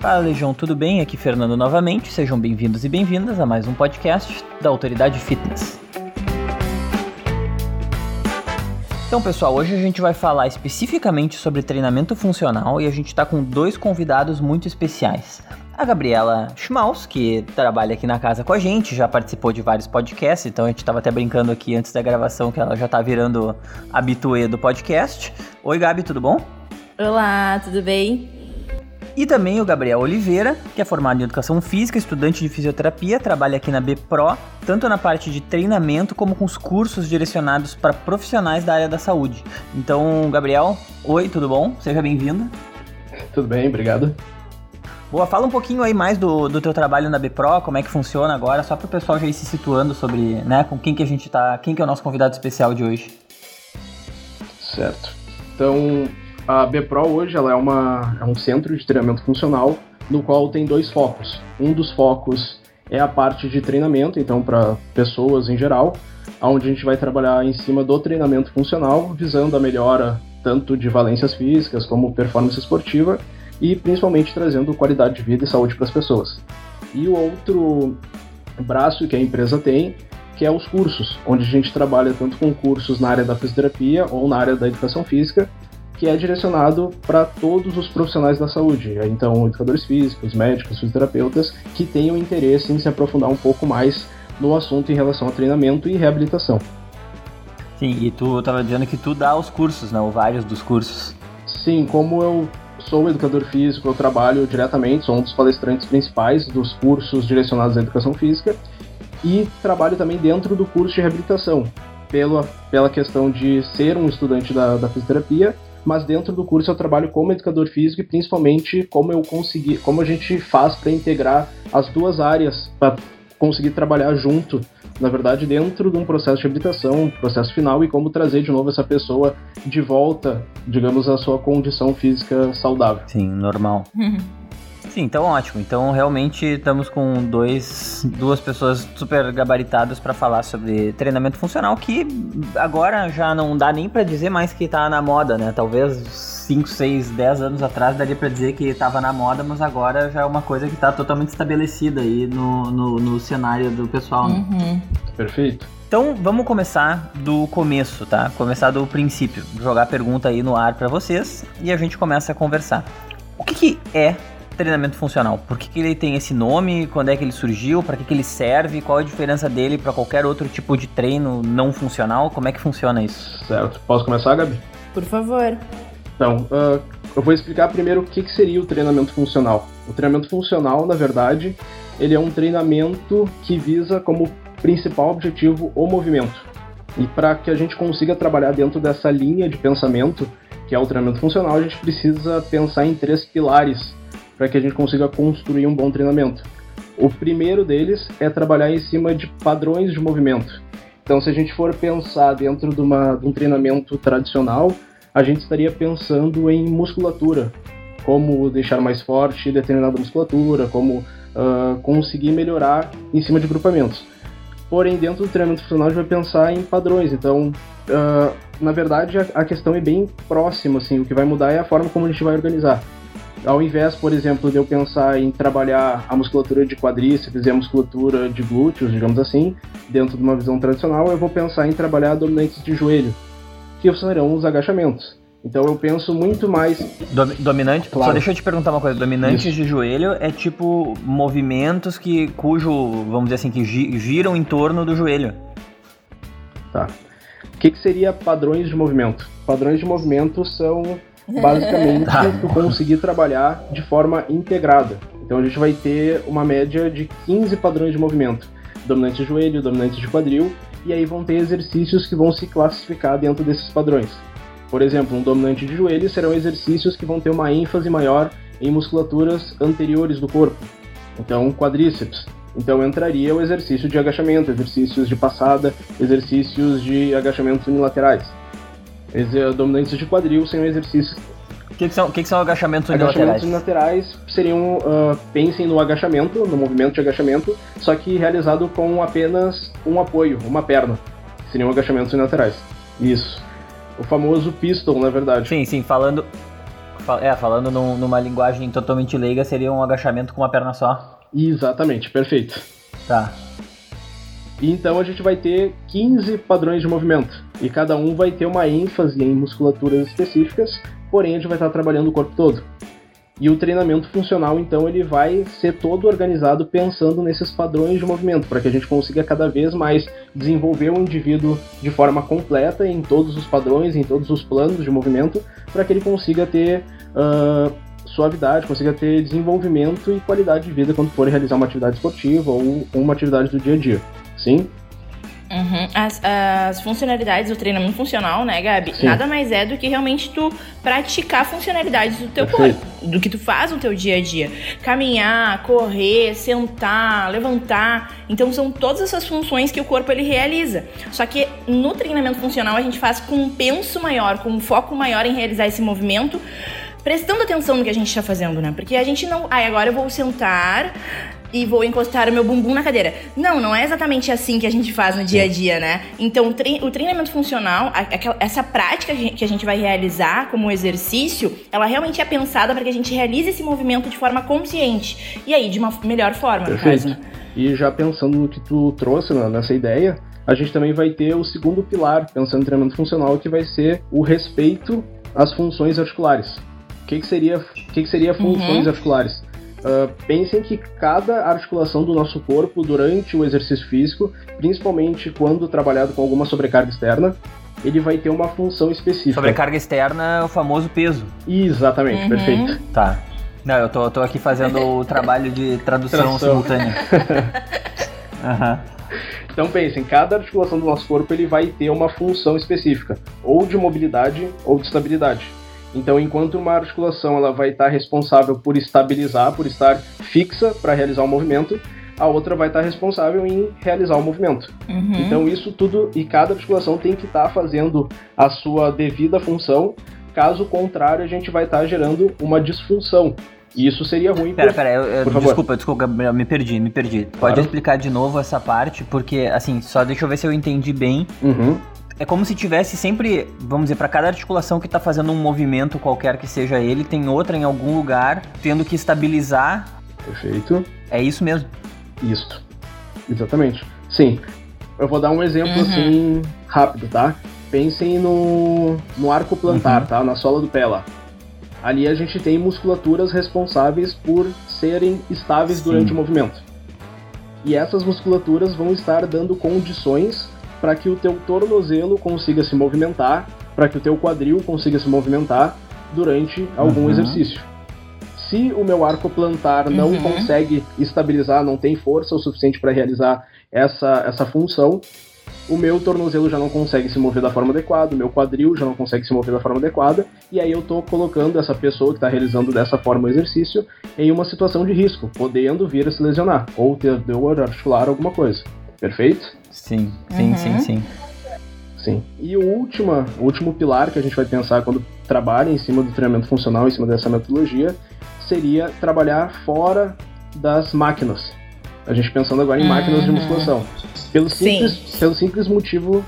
Fala Legião, tudo bem? Aqui Fernando novamente. Sejam bem-vindos e bem-vindas a mais um podcast da Autoridade Fitness. Então, pessoal, hoje a gente vai falar especificamente sobre treinamento funcional e a gente está com dois convidados muito especiais. A Gabriela Schmaus, que trabalha aqui na casa com a gente, já participou de vários podcasts, então a gente estava até brincando aqui antes da gravação que ela já está virando habituê do podcast. Oi, Gabi, tudo bom? Olá, tudo bem? E também o Gabriel Oliveira, que é formado em Educação Física, estudante de Fisioterapia, trabalha aqui na BPRO, tanto na parte de treinamento como com os cursos direcionados para profissionais da área da saúde. Então, Gabriel, oi, tudo bom? Seja bem-vindo. Tudo bem, obrigado. Boa, fala um pouquinho aí mais do, do teu trabalho na BPRO, como é que funciona agora, só para o pessoal já ir se situando sobre, né, com quem que a gente tá, quem que é o nosso convidado especial de hoje. Certo. Então, a BPRO hoje ela é, uma, é um centro de treinamento funcional no qual tem dois focos. Um dos focos é a parte de treinamento, então para pessoas em geral, onde a gente vai trabalhar em cima do treinamento funcional, visando a melhora tanto de valências físicas como performance esportiva e principalmente trazendo qualidade de vida e saúde para as pessoas. E o outro braço que a empresa tem, que é os cursos, onde a gente trabalha tanto com cursos na área da fisioterapia ou na área da educação física, que é direcionado para todos os profissionais da saúde, então educadores físicos, médicos, fisioterapeutas, que tenham interesse em se aprofundar um pouco mais no assunto em relação a treinamento e reabilitação. Sim, e tu estava dizendo que tu dá os cursos, né, ou vários dos cursos. Sim, como eu sou educador físico, eu trabalho diretamente, sou um dos palestrantes principais dos cursos direcionados à educação física e trabalho também dentro do curso de reabilitação, pela, pela questão de ser um estudante da, da fisioterapia mas dentro do curso eu trabalho como educador físico e principalmente como eu consegui, como a gente faz para integrar as duas áreas para conseguir trabalhar junto, na verdade, dentro de um processo de reabilitação, um processo final e como trazer de novo essa pessoa de volta, digamos, à sua condição física saudável. Sim, normal. Sim, então ótimo. Então realmente estamos com dois, duas pessoas super gabaritadas para falar sobre treinamento funcional que agora já não dá nem para dizer mais que tá na moda, né? Talvez 5, 6, 10 anos atrás daria para dizer que estava na moda, mas agora já é uma coisa que está totalmente estabelecida aí no, no, no, cenário do pessoal. Né? Uhum. Perfeito. Então vamos começar do começo, tá? Começar do princípio. Jogar a pergunta aí no ar para vocês e a gente começa a conversar. O que, que é treinamento funcional? Por que, que ele tem esse nome? Quando é que ele surgiu? Para que, que ele serve? Qual a diferença dele para qualquer outro tipo de treino não funcional? Como é que funciona isso? Certo. Posso começar, Gabi? Por favor. Então, uh, eu vou explicar primeiro o que, que seria o treinamento funcional. O treinamento funcional, na verdade, ele é um treinamento que visa como principal objetivo o movimento. E para que a gente consiga trabalhar dentro dessa linha de pensamento, que é o treinamento funcional, a gente precisa pensar em três pilares para que a gente consiga construir um bom treinamento. O primeiro deles é trabalhar em cima de padrões de movimento. Então, se a gente for pensar dentro de, uma, de um treinamento tradicional, a gente estaria pensando em musculatura, como deixar mais forte determinada musculatura, como uh, conseguir melhorar em cima de grupamentos. Porém, dentro do treinamento funcional, a gente vai pensar em padrões. Então, uh, na verdade, a, a, questão é bem próxima. Assim, o que vai mudar é a forma como a gente vai organizar. Ao invés, por exemplo, de eu pensar em trabalhar a musculatura de quadríceps e a musculatura de glúteos, digamos assim, dentro de uma visão tradicional, eu vou pensar em trabalhar dominantes de joelho, que serão os agachamentos. Então eu penso muito mais. dominante? Claro. Só deixa eu te perguntar uma coisa. Dominantes Isso. de joelho é tipo movimentos que cujo, vamos dizer assim, que giram em torno do joelho. Tá. O que, que seria padrões de movimento? Padrões de movimento são basicamente tá. tu conseguir trabalhar de forma integrada. Então a gente vai ter uma média de 15 padrões de movimento. Dominante de joelho, dominante de quadril, e aí vão ter exercícios que vão se classificar dentro desses padrões. Por exemplo, um dominante de joelho serão exercícios que vão ter uma ênfase maior em musculaturas anteriores do corpo. Então, quadríceps. Então entraria o exercício de agachamento, exercícios de passada, exercícios de agachamentos unilaterais. Dominantes de quadril são exercícios. O que, que, são, que, que são agachamentos unilaterais? Agachamentos unilaterais seriam, uh, pensem no agachamento, no movimento de agachamento, só que realizado com apenas um apoio, uma perna. Seriam agachamentos unilaterais. Isso. O famoso pistol, na verdade. Sim, sim, falando, É, falando num, numa linguagem totalmente leiga, seria um agachamento com uma perna só. Exatamente, perfeito. Tá. E então a gente vai ter 15 padrões de movimento. E cada um vai ter uma ênfase em musculaturas específicas, porém a gente vai estar trabalhando o corpo todo. E o treinamento funcional, então, ele vai ser todo organizado pensando nesses padrões de movimento, para que a gente consiga cada vez mais desenvolver o indivíduo de forma completa em todos os padrões, em todos os planos de movimento, para que ele consiga ter uh, suavidade, consiga ter desenvolvimento e qualidade de vida quando for realizar uma atividade esportiva ou uma atividade do dia a dia. Sim? Uhum. As, as, funcionalidades do treinamento funcional, né, Gabi? Sim. Nada mais é do que realmente tu praticar funcionalidades do teu Perfeito. corpo, do que tu faz no teu dia a dia. Caminhar, correr, sentar, levantar. Então são todas essas funções que o corpo ele realiza. Só que no treinamento funcional a gente faz com um penso maior, com um foco maior em realizar esse movimento prestando atenção no que a gente está fazendo, né? Porque a gente não. Ai, agora eu vou sentar e vou encostar o meu bumbum na cadeira. Não, não é exatamente assim que a gente faz no dia a dia, né? Então, o treinamento funcional, essa prática que a gente vai realizar como exercício, ela realmente é pensada para que a gente realize esse movimento de forma consciente. E aí, de uma melhor forma, Perfeito. no caso. Né? E já pensando no que tu trouxe nessa ideia, a gente também vai ter o segundo pilar, pensando em treinamento funcional, que vai ser o respeito às funções articulares. O que, que seria, que, que seria funções uhum. articulares? Uh, pensem que cada articulação do nosso corpo durante o exercício físico, principalmente quando trabalhado com alguma sobrecarga externa, ele vai ter uma função específica. Sobrecarga externa é o famoso peso. Exatamente, uhum. perfeito. Tá. Não, eu tô, tô aqui fazendo o trabalho de tradução, simultânea. uhum. Então pensem, cada articulação do nosso corpo ele vai ter uma função específica, ou de mobilidade ou de estabilidade. Então, enquanto uma articulação ela vai estar responsável por estabilizar, por estar fixa para realizar o movimento, a outra vai estar responsável em realizar o movimento. Uhum. Então, isso tudo e cada articulação tem que estar fazendo a sua devida função. Caso contrário, a gente vai estar gerando uma disfunção. E isso seria ruim. Pera, por... pera, eu, eu, desculpa, desculpa, me perdi, me perdi. Pode claro. explicar de novo essa parte, porque, assim, só deixa eu ver se eu entendi bem. Uhum é como se tivesse sempre, vamos dizer, para cada articulação que está fazendo um movimento qualquer que seja ele, tem outra em algum lugar tendo que estabilizar. Perfeito. É isso mesmo. Isso. Exatamente. Sim. Eu vou dar um exemplo uhum. assim rápido, tá? Pensem no, no arco plantar, uhum. tá? Na sola do pé lá. Ali a gente tem musculaturas responsáveis por serem estáveis Sim. durante o movimento. E essas musculaturas vão estar dando condições para que o teu tornozelo consiga se movimentar, para que o teu quadril consiga se movimentar durante algum uhum. exercício. Se o meu arco plantar não uhum. consegue estabilizar, não tem força o suficiente para realizar essa, essa função, o meu tornozelo já não consegue se mover da forma adequada, o meu quadril já não consegue se mover da forma adequada, e aí eu estou colocando essa pessoa que está realizando dessa forma o exercício em uma situação de risco, podendo vir a se lesionar ou ter dor articular alguma coisa. Perfeito? Sim, sim, uhum. sim, sim. Sim. E o último, o último pilar que a gente vai pensar quando trabalha em cima do treinamento funcional, em cima dessa metodologia, seria trabalhar fora das máquinas. A gente pensando agora em uhum. máquinas de musculação. Pelo simples, pelo simples motivo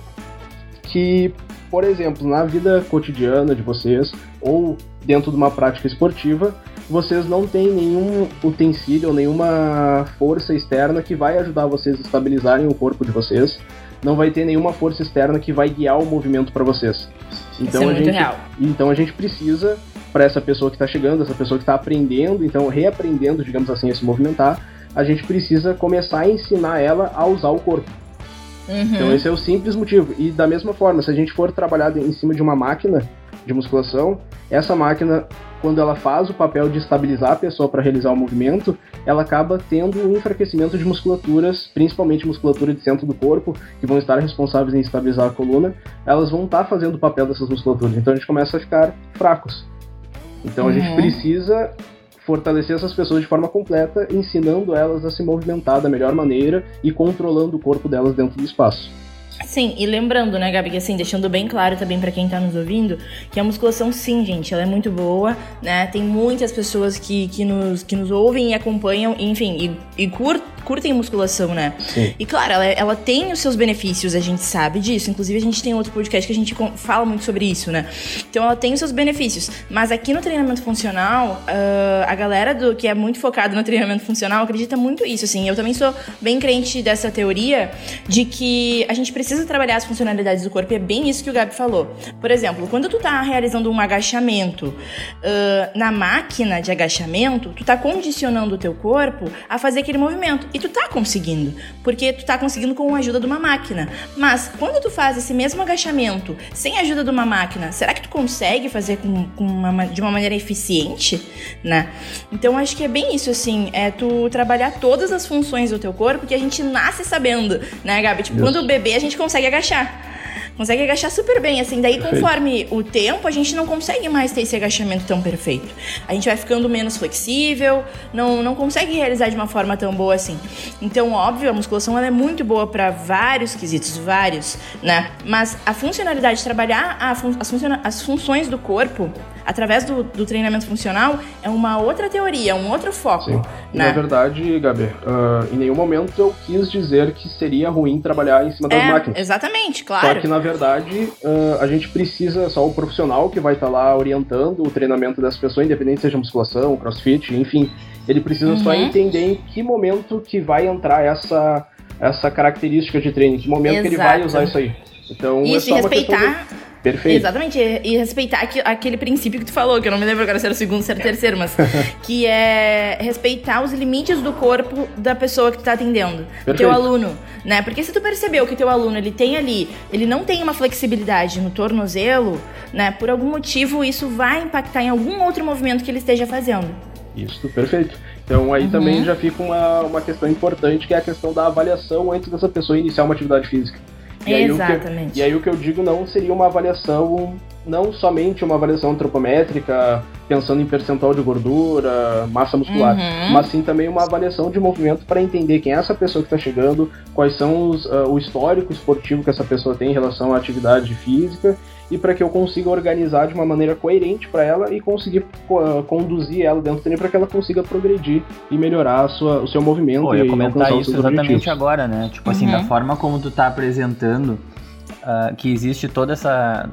que, por exemplo, na vida cotidiana de vocês, ou dentro de uma prática esportiva, vocês não têm nenhum utensílio, nenhuma força externa que vai ajudar vocês a estabilizarem o corpo de vocês. Não vai ter nenhuma força externa que vai guiar o movimento para vocês. Então Isso é a gente, real. então a gente precisa para essa pessoa que está chegando, essa pessoa que está aprendendo, então reaprendendo, digamos assim, a se movimentar, a gente precisa começar a ensinar ela a usar o corpo. Uhum. Então esse é o simples motivo. E da mesma forma, se a gente for trabalhar em cima de uma máquina de musculação, essa máquina quando ela faz o papel de estabilizar a pessoa para realizar o movimento, ela acaba tendo um enfraquecimento de musculaturas, principalmente musculatura de centro do corpo, que vão estar responsáveis em estabilizar a coluna, elas vão estar fazendo o papel dessas musculaturas. Então a gente começa a ficar fracos. Então uhum. a gente uhum. precisa fortalecer essas pessoas de forma completa, ensinando elas a se movimentar da melhor maneira e controlando o corpo delas dentro do espaço. Sim, e lembrando, né, Gabi, que assim, deixando bem claro também para quem tá nos ouvindo, que a musculação, sim, gente, ela é muito boa, né? Tem muitas pessoas que, que, nos, que nos ouvem e acompanham, enfim, e, e, cur, curtem musculação, né? Sim. E claro, ela, ela tem os seus benefícios, a gente sabe disso. Inclusive, a gente tem outro podcast que a gente fala muito sobre isso, né? Então ela tem os seus benefícios. Mas aqui no treinamento funcional, uh, a galera do que é muito focada no treinamento funcional acredita muito isso, assim. Eu também sou bem crente dessa teoria de que a gente precisa trabalhar as funcionalidades do corpo e é bem isso que o Gabi falou. Por exemplo, quando tu tá realizando um agachamento uh, na máquina de agachamento, tu tá condicionando o teu corpo a fazer aquele movimento. E tu tá conseguindo, porque tu tá conseguindo com a ajuda de uma máquina. Mas quando tu faz esse mesmo agachamento sem a ajuda de uma máquina, será que tu consegue fazer com, com uma, de uma maneira eficiente, né? Então acho que é bem isso, assim, é tu trabalhar todas as funções do teu corpo que a gente nasce sabendo, né, Gabi? Tipo, quando o bebê a gente consegue agachar consegue agachar super bem, assim. Daí, perfeito. conforme o tempo, a gente não consegue mais ter esse agachamento tão perfeito. A gente vai ficando menos flexível, não, não consegue realizar de uma forma tão boa assim. Então, óbvio, a musculação ela é muito boa para vários quesitos, vários, né? Mas a funcionalidade de trabalhar a fun as funções do corpo através do, do, treinamento funcional é uma outra teoria, um outro foco. Sim. Né? na verdade, Gabi, uh, em nenhum momento eu quis dizer que seria ruim trabalhar em cima das é, máquinas. Exatamente, claro. Só que, na verdade, uh, a gente precisa só o profissional que vai estar tá lá orientando o treinamento das pessoas, independente seja musculação, crossfit, enfim. Ele precisa uhum. só entender em que momento que vai entrar essa, essa característica de treino, em que momento Exato. que ele vai usar isso aí. Então, isso, é só respeitar Perfeito. Exatamente, e respeitar aquele princípio que tu falou, que eu não me lembro agora se era o segundo, se era o terceiro, mas que é respeitar os limites do corpo da pessoa que tu tá atendendo, do teu aluno, né? Porque se tu percebeu que teu aluno, ele tem ali, ele não tem uma flexibilidade no tornozelo, né? Por algum motivo, isso vai impactar em algum outro movimento que ele esteja fazendo. Isso, perfeito. Então aí uhum. também já fica uma, uma questão importante, que é a questão da avaliação antes dessa pessoa iniciar uma atividade física. E Exatamente. e aí o que eu digo não seria uma avaliação, não somente uma avaliação antropométrica, pensando em percentual de gordura, massa muscular, uhum. mas sim também uma avaliação de movimento para entender quem é essa pessoa que está chegando, quais são os, uh, o histórico esportivo que essa pessoa tem em relação à atividade física e para que eu consiga organizar de uma maneira coerente para ela e conseguir uh, conduzir ela dentro do treino para que ela consiga progredir e melhorar sua, o seu movimento. Pô, eu ia comentar isso exatamente objetivos. agora, né? Tipo assim, uhum. da forma como tu tá apresentando Uh, que existe toda essa,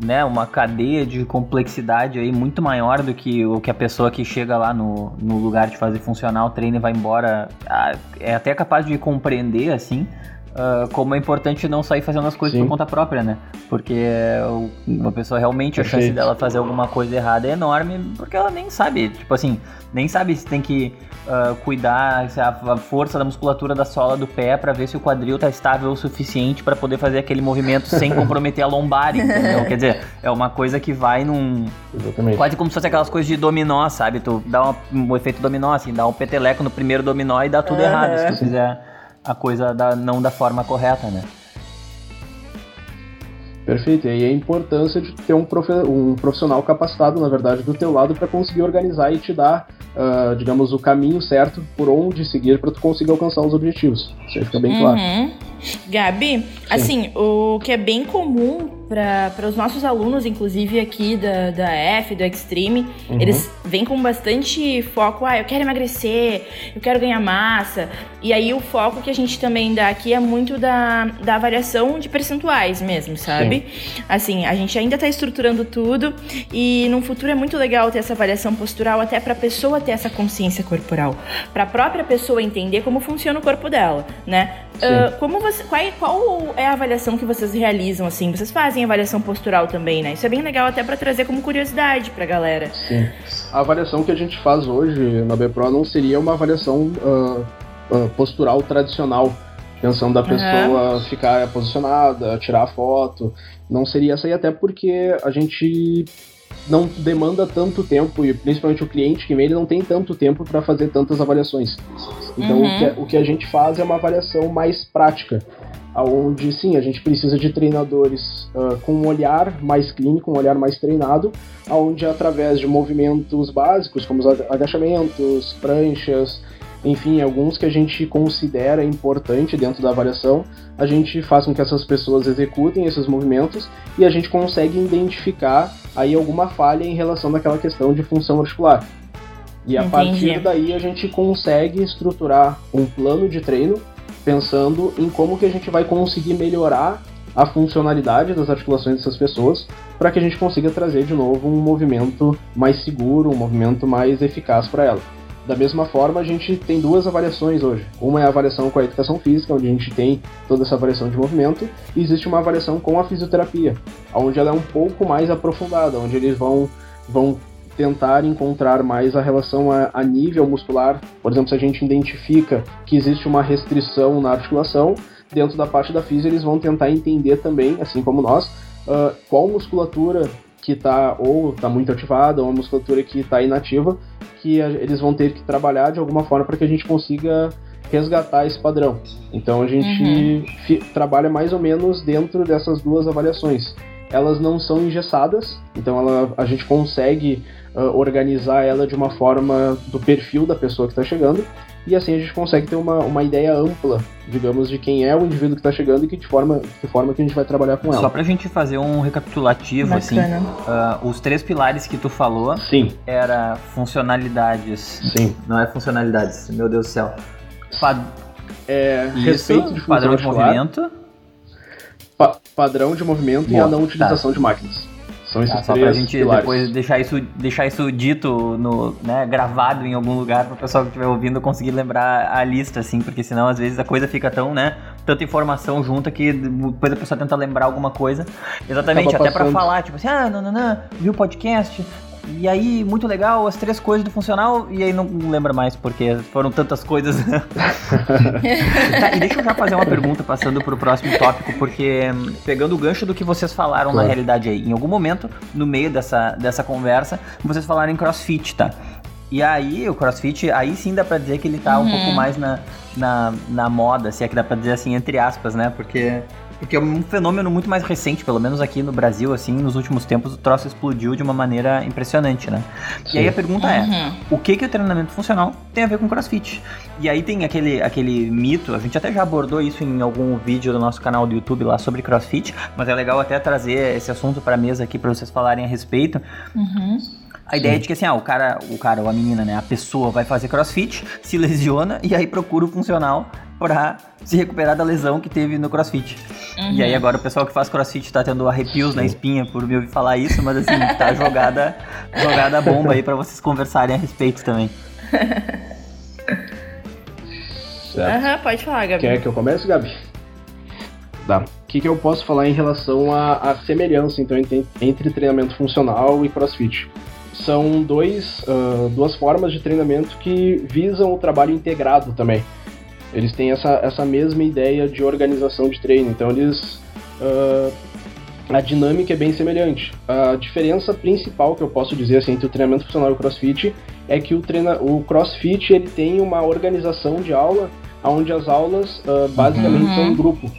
né, uma cadeia de complexidade aí muito maior do que o que a pessoa que chega lá no, no lugar de fazer funcional, treina e vai embora, uh, é até capaz de compreender, assim, Uh, como é importante não sair fazendo as coisas Sim. por conta própria, né? Porque uma pessoa realmente, a chance dela fazer alguma coisa errada é enorme, porque ela nem sabe, tipo assim, nem sabe se tem que uh, cuidar se a, a, força da musculatura da sola do pé para ver se o quadril tá estável o suficiente para poder fazer aquele movimento sem comprometer a lombar, entendeu? Quer dizer, é uma coisa que vai num. Exatamente. Quase como se fosse aquelas coisas de dominó, sabe? Tu dá uma, um efeito dominó, assim, dá um peteleco no primeiro dominó e dá tudo errado se tu fizer a coisa da, não da forma correta, né? Perfeito, e aí a importância de ter um, um profissional capacitado, na verdade, do teu lado para conseguir organizar e te dar, uh, digamos, o caminho certo por onde seguir para tu conseguir alcançar os objetivos. Isso aí fica bem claro. Uhum. Gabi, Sim. assim, o que é bem comum para os nossos alunos, inclusive aqui da, da F, do Extreme, uhum. eles vêm com bastante foco, ah, eu quero emagrecer, eu quero ganhar massa. E aí o foco que a gente também dá aqui é muito da, da avaliação de percentuais mesmo, sabe? Sim. Assim, a gente ainda está estruturando tudo e no futuro é muito legal ter essa avaliação postural até para a pessoa ter essa consciência corporal, para a própria pessoa entender como funciona o corpo dela, né? Uh, como você, qual, qual é a avaliação que vocês realizam assim? Vocês fazem fazem avaliação postural também, né? Isso é bem legal até para trazer como curiosidade pra galera. Sim. A avaliação que a gente faz hoje na BPRO não seria uma avaliação uh, uh, postural tradicional, pensando da pessoa uhum. ficar posicionada, tirar a foto. Não seria essa aí, até porque a gente não demanda tanto tempo, e principalmente o cliente que vem, ele não tem tanto tempo para fazer tantas avaliações. Então uhum. o, que, o que a gente faz é uma avaliação mais prática onde sim, a gente precisa de treinadores uh, com um olhar mais clínico, um olhar mais treinado, onde através de movimentos básicos, como os agachamentos, pranchas, enfim, alguns que a gente considera importante dentro da avaliação, a gente faz com que essas pessoas executem esses movimentos e a gente consegue identificar aí alguma falha em relação àquela questão de função articular. E a Entendi. partir daí a gente consegue estruturar um plano de treino pensando em como que a gente vai conseguir melhorar a funcionalidade das articulações dessas pessoas para que a gente consiga trazer de novo um movimento mais seguro, um movimento mais eficaz para ela. Da mesma forma, a gente tem duas avaliações hoje. Uma é a avaliação com a educação física, onde a gente tem toda essa avaliação de movimento, e existe uma avaliação com a fisioterapia, onde ela é um pouco mais aprofundada, onde eles vão, vão tentar encontrar mais a relação a, a nível muscular. Por exemplo, se a gente identifica que existe uma restrição na articulação, dentro da parte da física eles vão tentar entender também, assim como nós, uh, qual musculatura que está ou está muito ativada, ou uma musculatura que está inativa, que a, eles vão ter que trabalhar de alguma forma para que a gente consiga resgatar esse padrão. Então a gente uhum. trabalha mais ou menos dentro dessas duas avaliações. Elas não são engessadas, então ela, a gente consegue uh, organizar ela de uma forma do perfil da pessoa que está chegando, e assim a gente consegue ter uma, uma ideia ampla, digamos, de quem é o indivíduo que está chegando e que de forma, que forma que a gente vai trabalhar com ela. Só pra gente fazer um recapitulativo, assim, Bacana. assim, uh, os três pilares que tu falou Sim. era funcionalidades. Sim. Não é funcionalidades, meu Deus do céu. Pad... É, Isso, respeito de padrão de movimento. Pa padrão de movimento Boa, e a não utilização tá. de máquinas. São esses tá, só pra gente pilares. depois deixar isso, deixar isso dito, no, né, gravado em algum lugar para o pessoal que estiver ouvindo conseguir lembrar a lista, assim, porque senão às vezes a coisa fica tão, né, tanta informação junta que depois a pessoa tenta lembrar alguma coisa. Exatamente, até para falar, tipo assim, ah, não, não, não, viu o podcast, e aí, muito legal, as três coisas do funcional, e aí não lembra mais, porque foram tantas coisas. tá, e deixa eu já fazer uma pergunta, passando pro próximo tópico, porque pegando o gancho do que vocês falaram claro. na realidade aí, em algum momento, no meio dessa, dessa conversa, vocês falaram em crossfit, tá? E aí, o crossfit, aí sim dá pra dizer que ele tá uhum. um pouco mais na, na, na moda, se é que dá pra dizer assim, entre aspas, né? Porque porque é um fenômeno muito mais recente, pelo menos aqui no Brasil, assim, nos últimos tempos o troço explodiu de uma maneira impressionante, né? Sim. E aí a pergunta é, uhum. é, o que que o treinamento funcional tem a ver com crossfit? E aí tem aquele, aquele mito, a gente até já abordou isso em algum vídeo do nosso canal do YouTube lá sobre crossfit, mas é legal até trazer esse assunto pra mesa aqui para vocês falarem a respeito. Uhum. A ideia Sim. é de que assim, ah, o cara, o cara ou a menina, né, a pessoa vai fazer crossfit, se lesiona e aí procura o funcional pra se recuperar da lesão que teve no crossfit. Uhum. E aí agora o pessoal que faz crossfit tá tendo arrepios na espinha por me ouvir falar isso, mas assim, tá jogada, jogada a bomba aí para vocês conversarem a respeito também. Aham, uhum, pode falar, Gabi. Quer que eu comece, Gabi? Tá. O que, que eu posso falar em relação à, semelhança então entre, entre, treinamento funcional e crossfit? São dois, uh, duas formas de treinamento que visam o trabalho integrado também eles têm essa, essa mesma ideia de organização de treino. Então eles. Uh, a dinâmica é bem semelhante. A diferença principal que eu posso dizer assim, entre o treinamento funcional e o crossfit é que o, treina, o crossfit ele tem uma organização de aula onde as aulas uh, basicamente uhum. são em grupo,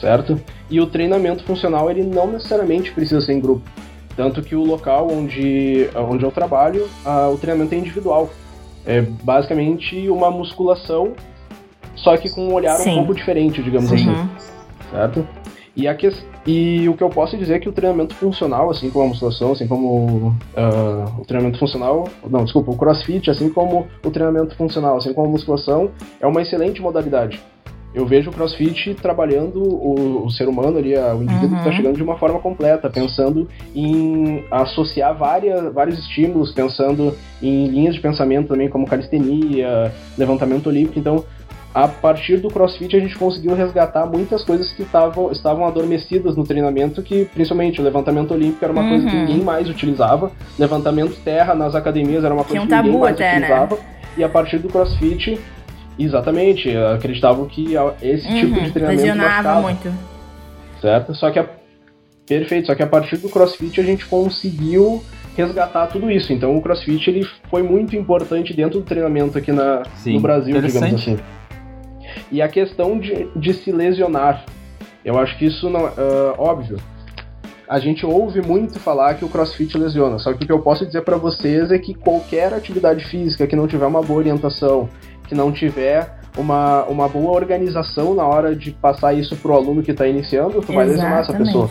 certo? E o treinamento funcional ele não necessariamente precisa ser em grupo. Tanto que o local onde, onde eu trabalho, uh, o treinamento é individual. É basicamente uma musculação só que com um olhar Sim. um pouco diferente, digamos Sim. assim. Certo? E, a que, e o que eu posso dizer é que o treinamento funcional, assim como a musculação, assim como uh, o treinamento funcional, não, desculpa, o crossfit, assim como o treinamento funcional, assim como a musculação, é uma excelente modalidade. Eu vejo o crossfit trabalhando o, o ser humano ali, o indivíduo uhum. que está chegando de uma forma completa, pensando em associar várias, vários estímulos, pensando em linhas de pensamento também, como calistenia, levantamento olímpico. Então, a partir do CrossFit a gente conseguiu resgatar muitas coisas que tavam, estavam adormecidas no treinamento, que principalmente o levantamento olímpico era uma uhum. coisa que uhum. ninguém mais utilizava, levantamento terra nas academias era uma coisa que, um que ninguém mais até, né? utilizava, né? e a partir do CrossFit, exatamente, acreditavam que esse uhum. tipo de treinamento Lesionava muito. Certo? Só que a, perfeito, só que a partir do CrossFit a gente conseguiu resgatar tudo isso. Então o CrossFit ele foi muito importante dentro do treinamento aqui na, Sim, no Brasil, digamos assim. E a questão de, de se lesionar. Eu acho que isso não. Uh, óbvio. A gente ouve muito falar que o crossfit lesiona, só que o que eu posso dizer para vocês é que qualquer atividade física que não tiver uma boa orientação, que não tiver uma, uma boa organização na hora de passar isso pro aluno que está iniciando, tu vai lesionar essa pessoa.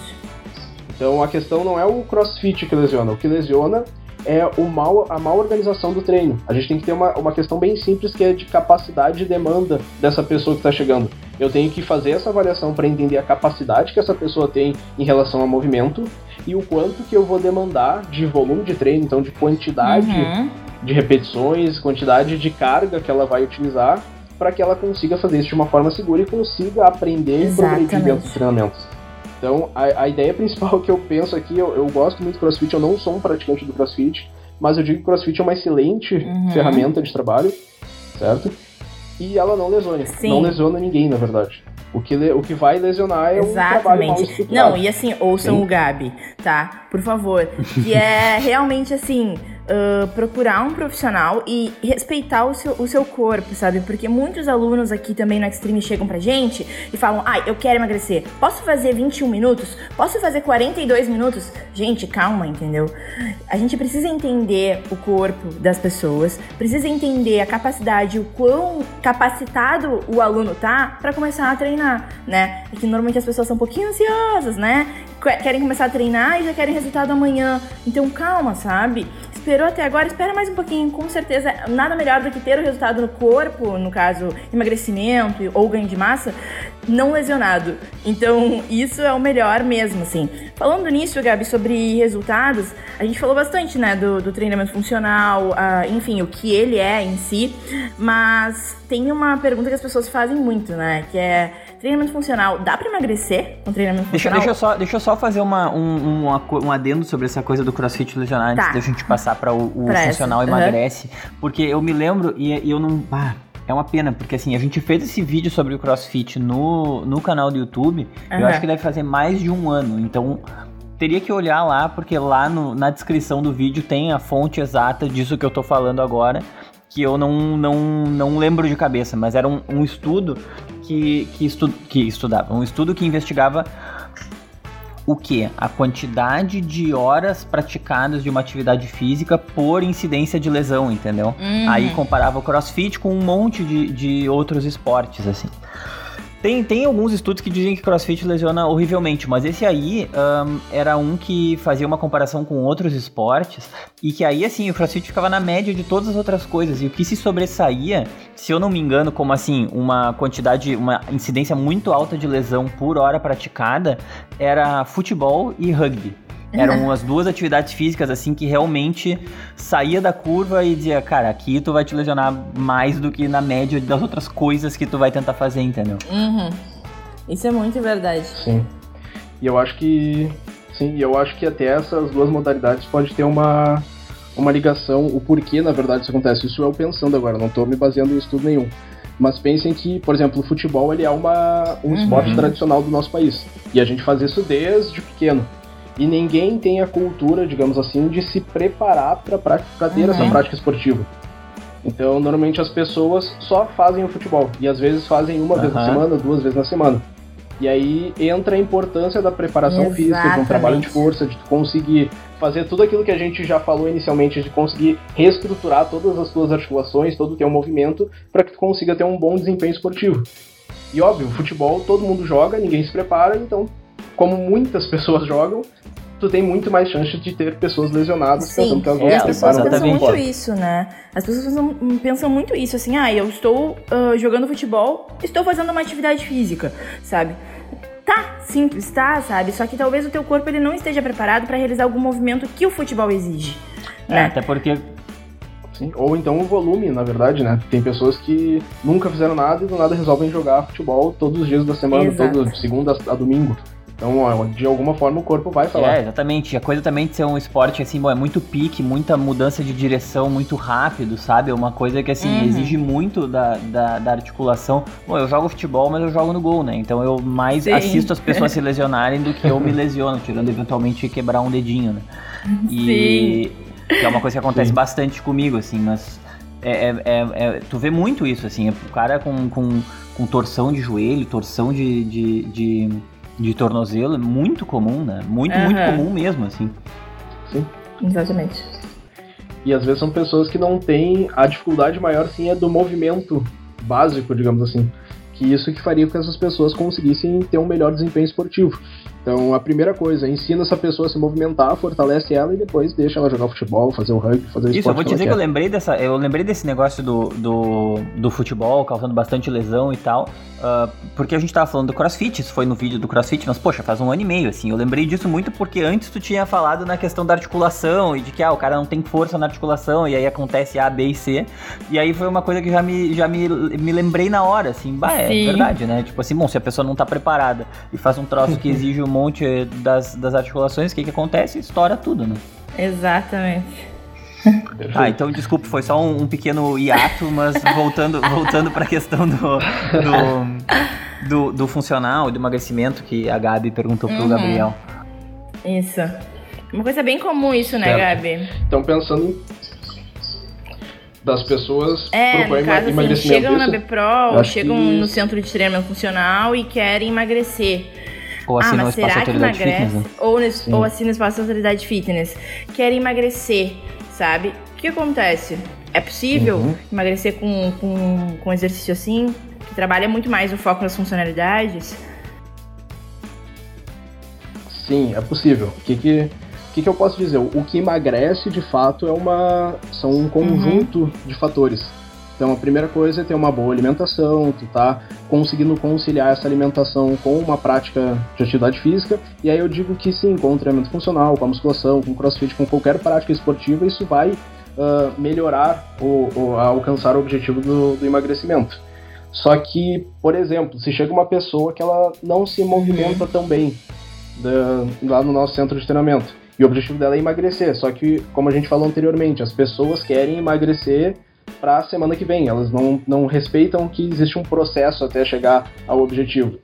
Então a questão não é o crossfit que lesiona, o que lesiona é o mal, a má organização do treino. A gente tem que ter uma, uma questão bem simples que é de capacidade e demanda dessa pessoa que está chegando. Eu tenho que fazer essa avaliação para entender a capacidade que essa pessoa tem em relação ao movimento e o quanto que eu vou demandar de volume de treino, então de quantidade uhum. de repetições, quantidade de carga que ela vai utilizar para que ela consiga fazer isso de uma forma segura e consiga aprender Exatamente. e progredir dentro dos treinamentos. Então, a, a, ideia principal que eu penso aqui, eu, eu, gosto muito do CrossFit, eu não sou um praticante do CrossFit, mas eu digo que o CrossFit é uma excelente uhum. ferramenta de trabalho, certo? E ela não lesiona, Sim. não lesiona ninguém, na verdade. O que, o que vai lesionar é Exatamente. trabalho mal Não, e assim, ouçam Sim. o Gabi, tá? Por favor. Que é realmente assim uh, procurar um profissional e respeitar o seu, o seu corpo, sabe? Porque muitos alunos aqui também no Extreme chegam pra gente e falam: ai, eu quero emagrecer. Posso fazer 21 minutos? Posso fazer 42 minutos? Gente, calma, entendeu? A gente precisa entender o corpo das pessoas, precisa entender a capacidade, o quão capacitado o aluno tá para começar a treinar, né? E que normalmente as pessoas são um pouquinho ansiosas, né? Querem começar a treinar e já querem resultado amanhã. Então calma, sabe? esperou até agora, espera mais um pouquinho. Com certeza, nada melhor do que ter o resultado no corpo, no caso, emagrecimento ou ganho de massa, não lesionado. Então, isso é o melhor mesmo, assim. Falando nisso, Gabi, sobre resultados, a gente falou bastante, né, do, do treinamento funcional, uh, enfim, o que ele é em si, mas tem uma pergunta que as pessoas fazem muito, né, que é treinamento funcional, dá para emagrecer com treinamento deixa, funcional? Deixa eu só, deixa eu só fazer uma, um, um, um adendo sobre essa coisa do crossfit lesionar tá. antes da gente passar para o, o funcional essa. emagrece, uhum. porque eu me lembro e, e eu não... Ah, é uma pena, porque assim, a gente fez esse vídeo sobre o CrossFit no, no canal do YouTube, uhum. eu acho que deve fazer mais de um ano, então teria que olhar lá, porque lá no, na descrição do vídeo tem a fonte exata disso que eu tô falando agora, que eu não, não, não lembro de cabeça, mas era um, um estudo que, que, estu, que estudava, um estudo que investigava o que? A quantidade de horas praticadas de uma atividade física por incidência de lesão, entendeu? Uhum. Aí comparava o crossfit com um monte de, de outros esportes, assim. Tem, tem alguns estudos que dizem que crossfit lesiona horrivelmente, mas esse aí um, era um que fazia uma comparação com outros esportes e que aí, assim, o crossfit ficava na média de todas as outras coisas. E o que se sobressaía, se eu não me engano, como assim, uma quantidade, uma incidência muito alta de lesão por hora praticada, era futebol e rugby. Eram as duas atividades físicas, assim, que realmente saía da curva e dizia, cara, aqui tu vai te lesionar mais do que na média das outras coisas que tu vai tentar fazer, entendeu? Uhum. Isso é muito verdade. Sim. E eu acho que. Sim, eu acho que até essas duas modalidades pode ter uma, uma ligação, o porquê, na verdade, isso acontece. Isso eu pensando agora, não estou me baseando em estudo nenhum. Mas pensem que, por exemplo, o futebol ele é uma, um uhum. esporte tradicional do nosso país. E a gente faz isso desde pequeno e ninguém tem a cultura, digamos assim, de se preparar para ter uhum. essa prática esportiva. Então, normalmente as pessoas só fazem o futebol e às vezes fazem uma uhum. vez na semana, duas vezes na semana. E aí entra a importância da preparação Exatamente. física, de um trabalho de força, de conseguir fazer tudo aquilo que a gente já falou inicialmente, de conseguir reestruturar todas as suas articulações, todo o teu movimento, para que tu consiga ter um bom desempenho esportivo. E óbvio, futebol todo mundo joga, ninguém se prepara, então, como muitas pessoas jogam, tu tem muito mais chance de ter pessoas lesionadas Sim. que elas não é, as pessoas pensam muito isso, né? As pessoas pensam, pensam, muito isso, assim, ah, eu estou uh, jogando futebol, estou fazendo uma atividade física, sabe? Tá, simples, tá, sabe? Só que talvez o teu corpo ele não esteja preparado para realizar algum movimento que o futebol exige. É, né? até porque Sim. Ou então o volume, na verdade, né? Tem pessoas que nunca fizeram nada e do nada resolvem jogar futebol todos os dias da semana, Exato. todo segunda a domingo. Então, de alguma forma, o corpo vai falar. É, exatamente. A coisa também de ser um esporte, assim, bom, é muito pique, muita mudança de direção muito rápido, sabe? É uma coisa que, assim, uhum. exige muito da, da, da, articulação. Bom, eu jogo futebol, mas eu jogo no gol, né? Então, eu mais Sim. assisto as pessoas se lesionarem do que eu me lesiono, tirando eventualmente quebrar um dedinho, né? E Sim. é uma coisa que acontece Sim. bastante comigo, assim, mas... É, é, é, é, tu vê muito isso, assim, o cara com, com, com torção de joelho, torção de, de, de de tornozelo é muito comum, né? Muito, uhum. muito comum mesmo, assim. Sim. Exatamente. E às vezes são pessoas que não têm. A dificuldade maior, sim, é do movimento básico, digamos assim. Que isso que faria com que essas pessoas conseguissem ter um melhor desempenho esportivo. Então, a primeira coisa, ensina essa pessoa a se movimentar, fortalece ela e depois deixa ela jogar futebol, fazer o rugby, fazer o Isso, eu vou te dizer que, que eu lembrei dessa, eu lembrei desse negócio do, do, do futebol causando bastante lesão e tal, uh, porque a gente tava falando do CrossFit, isso foi no vídeo do CrossFit, mas poxa, faz um ano e meio, assim, eu lembrei disso muito porque antes tu tinha falado na questão da articulação e de que, ah, o cara não tem força na articulação e aí acontece A, B e C, e aí foi uma coisa que já me, já me, me lembrei na hora, assim, bah, é Sim. verdade, né, tipo assim, bom, se a pessoa não tá preparada e faz um troço que exige um monte das, das articulações, o que que acontece? Estoura tudo, né? Exatamente. Ah, então desculpa, foi só um, um pequeno hiato, mas voltando, voltando para a questão do, do, do, do, funcional e do emagrecimento que a Gabi perguntou pro uhum. Gabriel. Isso. Uma coisa bem comum isso, né, certo. Gabi? Então pensando das pessoas é, no caso, assim, chegam na BPRO, ou chegam que... no centro de treinamento funcional e querem emagrecer. Ou assinam ah, mas será que emagrece? Fitness, né? ou, nesse, ou assina espaço autoridade fitness. Querem emagrecer, sabe? O que acontece? É possível uhum. emagrecer com, com, com exercício assim? Que trabalha muito mais o foco nas funcionalidades? Sim, é possível. O que que, que, que eu posso dizer? O que emagrece, de fato, é uma são um conjunto uhum. de fatores. Então, a primeira coisa é ter uma boa alimentação, tu tá conseguindo conciliar essa alimentação com uma prática de atividade física. E aí eu digo que sim, com o treinamento funcional, com a musculação, com o crossfit, com qualquer prática esportiva, isso vai uh, melhorar ou, alcançar o objetivo do, do emagrecimento. Só que, por exemplo, se chega uma pessoa que ela não se movimenta tão bem da, lá no nosso centro de treinamento, e o objetivo dela é emagrecer, só que, como a gente falou anteriormente, as pessoas querem emagrecer para a semana que vem. Elas não, não respeitam que existe um processo até chegar ao objetivo.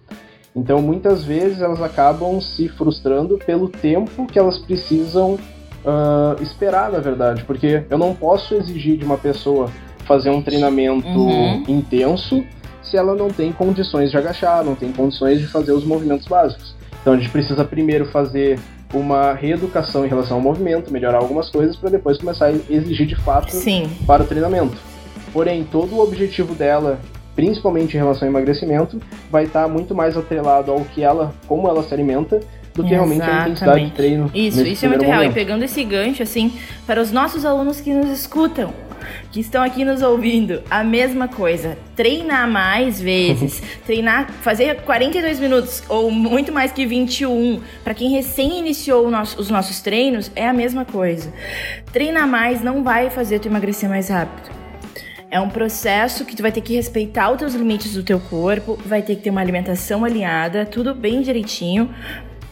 Então, muitas vezes elas acabam se frustrando pelo tempo que elas precisam uh, esperar, na verdade, porque eu não posso exigir de uma pessoa fazer um treinamento uhum. intenso se ela não tem condições de agachar, não tem condições de fazer os movimentos básicos. Então, a gente precisa primeiro fazer uma reeducação em relação ao movimento, melhorar algumas coisas para depois começar a exigir de fato Sim. para o treinamento. Porém, todo o objetivo dela, principalmente em relação ao emagrecimento, vai estar tá muito mais atrelado ao que ela, como ela se alimenta, do que Exatamente. realmente a intensidade de treino. Isso, isso é muito real. E pegando esse gancho, assim, para os nossos alunos que nos escutam, que estão aqui nos ouvindo, a mesma coisa. Treinar mais vezes, treinar, fazer 42 minutos ou muito mais que 21, para quem recém iniciou nosso, os nossos treinos, é a mesma coisa. Treinar mais não vai fazer tu emagrecer mais rápido. É um processo que tu vai ter que respeitar os teus limites do teu corpo, vai ter que ter uma alimentação alinhada, tudo bem direitinho,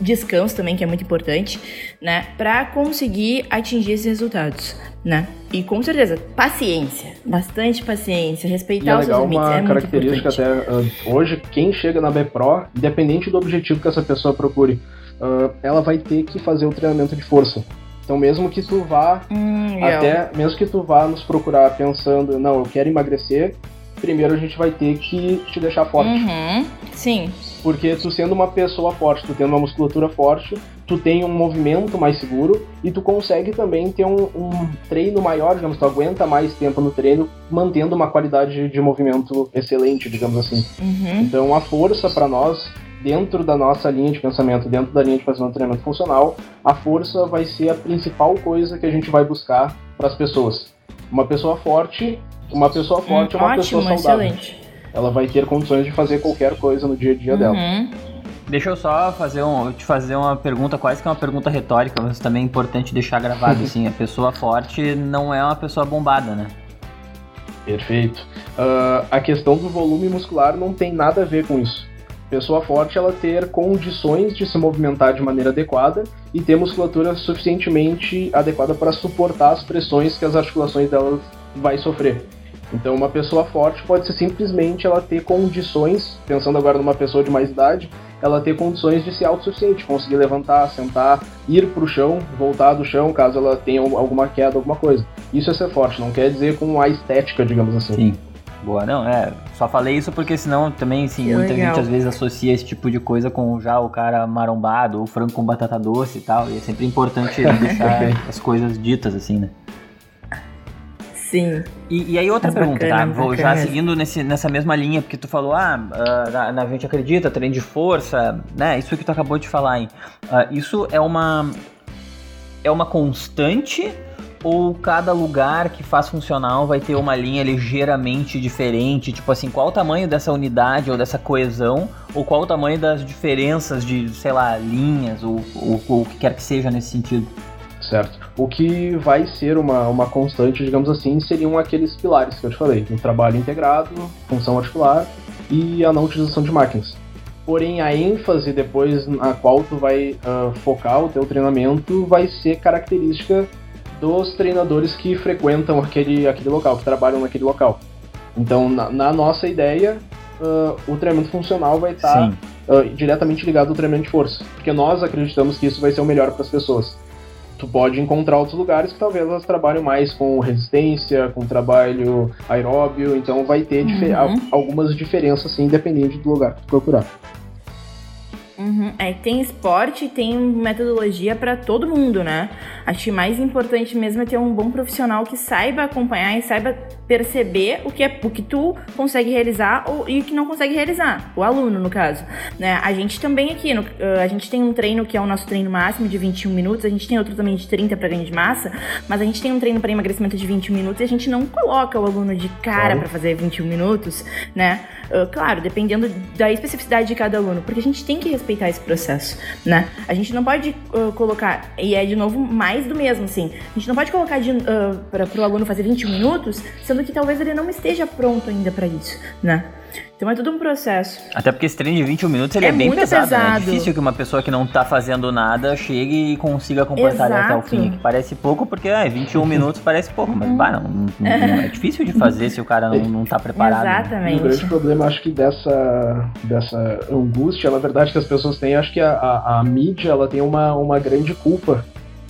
descanso também, que é muito importante, né? Para conseguir atingir esses resultados, né? E com certeza, paciência, bastante paciência, respeitar e é os seus limites uma é característica até uh, hoje, quem chega na BPRO, independente do objetivo que essa pessoa procure, uh, ela vai ter que fazer o treinamento de força. Então mesmo que tu vá hum, até, eu. mesmo que tu vá nos procurar pensando, não, eu quero emagrecer, primeiro a gente vai ter que te deixar forte. Uhum, sim. Porque tu sendo uma pessoa forte, tu tendo uma musculatura forte, tu tem um movimento mais seguro e tu consegue também ter um, um treino maior, digamos, tu aguenta mais tempo no treino, mantendo uma qualidade de movimento excelente, digamos assim. Uhum. Então a força para nós, dentro da nossa linha de pensamento, dentro da linha de fazer um treinamento funcional, a força vai ser a principal coisa que a gente vai buscar para as pessoas. Uma pessoa forte, uma pessoa forte hum, é uma ótimo, pessoa saudável. Excelente ela vai ter condições de fazer qualquer coisa no dia a dia uhum. dela. Deixa eu só fazer um, te fazer uma pergunta, quase que uma pergunta retórica, mas também é importante deixar gravado assim. A pessoa forte não é uma pessoa bombada, né? Perfeito. Uh, a questão do volume muscular não tem nada a ver com isso. Pessoa forte ela ter condições de se movimentar de maneira adequada e ter musculatura suficientemente adequada para suportar as pressões que as articulações dela vai sofrer. Então, uma pessoa forte pode ser simplesmente ela ter condições, pensando agora numa pessoa de mais idade, ela ter condições de ser autossuficiente, conseguir levantar, sentar, ir para o chão, voltar do chão caso ela tenha alguma queda, alguma coisa. Isso é ser forte, não quer dizer com a estética, digamos assim. Sim. Boa, não, é. Só falei isso porque senão também, sim, que muita legal. gente às vezes associa esse tipo de coisa com já o cara marombado, ou frango com batata doce e tal. E é sempre importante deixar as coisas ditas assim, né? Sim. E, e aí outra pergunta, tá? bacana, tá? Vou já seguindo nesse, nessa mesma linha, porque tu falou, ah, uh, na, gente acredita, treino de força, né? Isso que tu acabou de falar aí. Uh, isso é uma é uma constante ou cada lugar que faz funcional vai ter uma linha ligeiramente diferente? Tipo assim, qual o tamanho dessa unidade ou dessa coesão? Ou qual o tamanho das diferenças de, sei lá, linhas ou, ou, ou o que quer que seja nesse sentido? Certo. O que vai ser uma, uma constante, digamos assim, seriam aqueles pilares que eu te falei: o trabalho integrado, função articular e a não utilização de máquinas. Porém, a ênfase depois na qual tu vai uh, focar o teu treinamento vai ser característica dos treinadores que frequentam aquele, aquele local, que trabalham naquele local. Então, na, na nossa ideia, uh, o treinamento funcional vai estar tá, uh, diretamente ligado ao treinamento de força, porque nós acreditamos que isso vai ser o melhor para as pessoas. Tu pode encontrar outros lugares que talvez elas trabalhem mais com resistência, com trabalho aeróbio, então vai ter uhum. algumas diferenças, assim, independente do lugar que tu procurar. É, tem esporte, tem metodologia para todo mundo, né? Acho que mais importante mesmo é ter um bom profissional que saiba acompanhar e saiba perceber o que é o que tu consegue realizar ou, e o que não consegue realizar, o aluno no caso, né? A gente também aqui, no, a gente tem um treino que é o nosso treino máximo de 21 minutos, a gente tem outro também de 30 para ganho de massa, mas a gente tem um treino para emagrecimento de 21 minutos e a gente não coloca o aluno de cara para fazer 21 minutos, né? Uh, claro, dependendo da especificidade de cada aluno, porque a gente tem que respeitar esse processo, né? A gente não pode uh, colocar, e é de novo mais do mesmo, assim, a gente não pode colocar uh, para o aluno fazer 21 minutos, sendo que talvez ele não esteja pronto ainda para isso, né? Então é tudo um processo. Até porque esse treino de 21 minutos ele é, é bem pesado, pesado. Né? É difícil que uma pessoa que não tá fazendo nada chegue e consiga completar até o fim. Que parece pouco porque é, 21 minutos parece pouco, mas bah, não, não, não, é difícil de fazer se o cara não, não tá preparado. Exatamente. O grande problema, acho que dessa, dessa angústia, na verdade, que as pessoas têm, acho que a, a, a mídia ela tem uma, uma grande culpa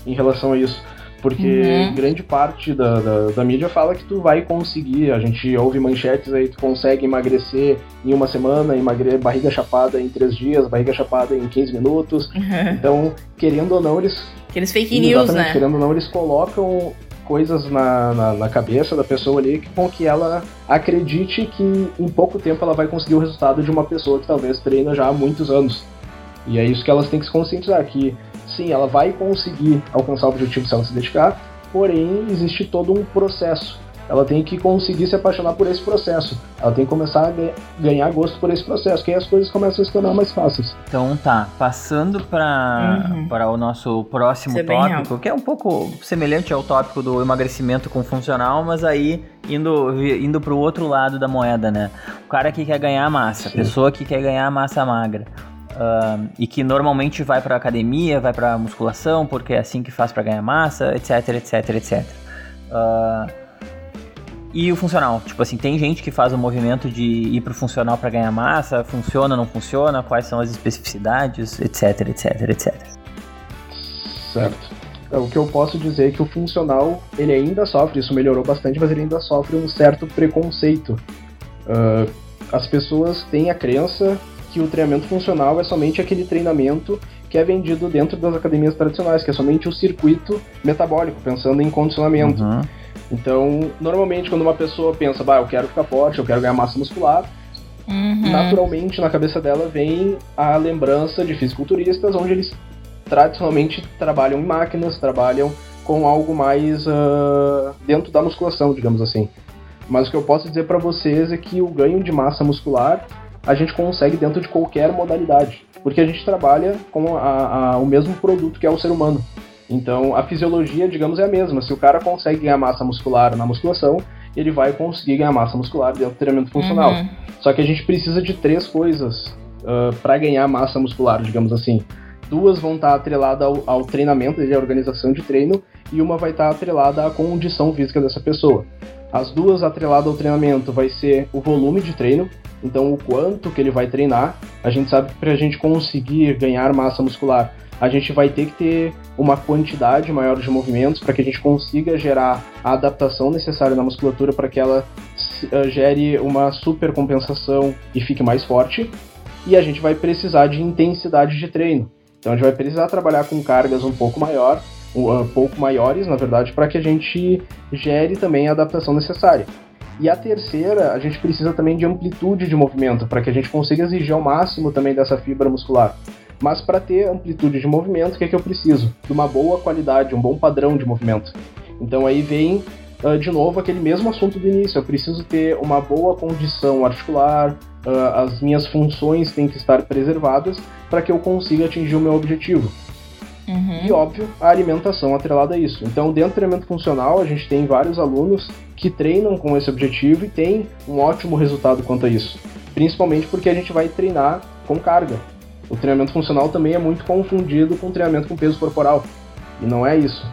em relação a isso porque uhum. grande parte da, da, da, mídia fala que tu vai conseguir. A gente ouve manchetes aí, tu consegue emagrecer em uma semana, emagrecer barriga chapada em três dias, barriga chapada em 15 minutos. Uhum. Então, querendo ou não, eles. Aqueles fake news, né? Querendo ou não, eles colocam coisas na, na, na, cabeça da pessoa ali com que ela acredite que em pouco tempo ela vai conseguir o resultado de uma pessoa que talvez treina já há muitos anos. E é isso que elas têm que se conscientizar, que sim, ela vai conseguir alcançar o objetivo se ela se dedicar, porém existe todo um processo. Ela tem que conseguir se apaixonar por esse processo. Ela tem que começar a ganhar gosto por esse processo, que aí as coisas começam a se tornar mais fáceis. Então tá, passando para uhum. para o nosso próximo Ser tópico, que é um pouco semelhante ao tópico do emagrecimento com funcional, mas aí indo indo para o outro lado da moeda, né? O cara que quer ganhar massa, a pessoa que quer ganhar massa magra. Uh, e que normalmente vai para academia, vai para musculação, porque é assim que faz para ganhar massa, etc, etc, etc. Uh, e o funcional, tipo assim, tem gente que faz o movimento de ir pro funcional para ganhar massa, funciona, não funciona, quais são as especificidades, etc, etc, etc. Certo. Então, o que eu posso dizer é que o funcional, ele ainda sofre, isso melhorou bastante, mas ele ainda sofre um certo preconceito. Uh, as pessoas têm a crença que o treinamento funcional é somente aquele treinamento que é vendido dentro das academias tradicionais, que é somente o circuito metabólico, pensando em condicionamento. Uhum. Então, normalmente, quando uma pessoa pensa, bah, eu quero ficar forte, eu quero ganhar massa muscular, uhum. naturalmente na cabeça dela vem a lembrança de fisiculturistas, onde eles tradicionalmente trabalham em máquinas, trabalham com algo mais uh, dentro da musculação, digamos assim. Mas o que eu posso dizer para vocês é que o ganho de massa muscular a gente consegue dentro de qualquer modalidade, porque a gente trabalha com a, a, o mesmo produto que é o ser humano. Então a fisiologia, digamos, é a mesma. Se o cara consegue ganhar massa muscular na musculação, ele vai conseguir ganhar massa muscular dentro do treinamento funcional. Uhum. Só que a gente precisa de três coisas uh, para ganhar massa muscular, digamos assim. Duas vão estar atreladas ao, ao treinamento, à organização de treino, e uma vai estar atrelada à condição física dessa pessoa. As duas atreladas ao treinamento vai ser o volume de treino, então, o quanto que ele vai treinar, a gente sabe que para a gente conseguir ganhar massa muscular, a gente vai ter que ter uma quantidade maior de movimentos para que a gente consiga gerar a adaptação necessária na musculatura para que ela uh, gere uma super compensação e fique mais forte. E a gente vai precisar de intensidade de treino. Então a gente vai precisar trabalhar com cargas um pouco maior um pouco maiores, na verdade, para que a gente gere também a adaptação necessária. E a terceira, a gente precisa também de amplitude de movimento, para que a gente consiga exigir ao máximo também dessa fibra muscular. Mas para ter amplitude de movimento, o que, é que eu preciso? De uma boa qualidade, um bom padrão de movimento. Então aí vem uh, de novo aquele mesmo assunto do início. Eu preciso ter uma boa condição articular, uh, as minhas funções têm que estar preservadas para que eu consiga atingir o meu objetivo. Uhum. E óbvio, a alimentação atrelada a isso. Então, dentro do treinamento funcional, a gente tem vários alunos que treinam com esse objetivo e tem um ótimo resultado quanto a isso. Principalmente porque a gente vai treinar com carga. O treinamento funcional também é muito confundido com treinamento com peso corporal. E não é isso.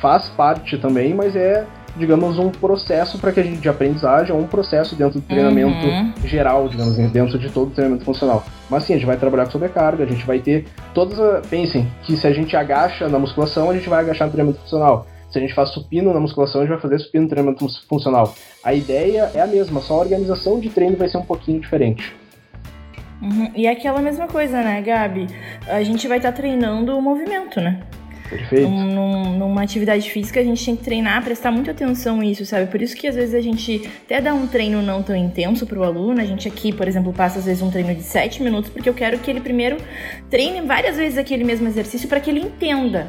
Faz parte também, mas é digamos, um processo para que a gente de aprendizagem, um processo dentro do treinamento uhum. geral, digamos, dentro de todo o treinamento funcional. Mas sim, a gente vai trabalhar com sobrecarga, a gente vai ter todas as. Pensem que se a gente agacha na musculação, a gente vai agachar no treinamento funcional. Se a gente faz supino na musculação, a gente vai fazer supino no treinamento funcional. A ideia é a mesma, só a organização de treino vai ser um pouquinho diferente. Uhum. E é aquela mesma coisa, né, Gabi? A gente vai estar tá treinando o movimento, né? Perfeito. Num, numa atividade física, a gente tem que treinar, prestar muita atenção nisso, sabe? Por isso que às vezes a gente até dá um treino não tão intenso pro aluno. A gente aqui, por exemplo, passa às vezes um treino de 7 minutos, porque eu quero que ele primeiro treine várias vezes aquele mesmo exercício para que ele entenda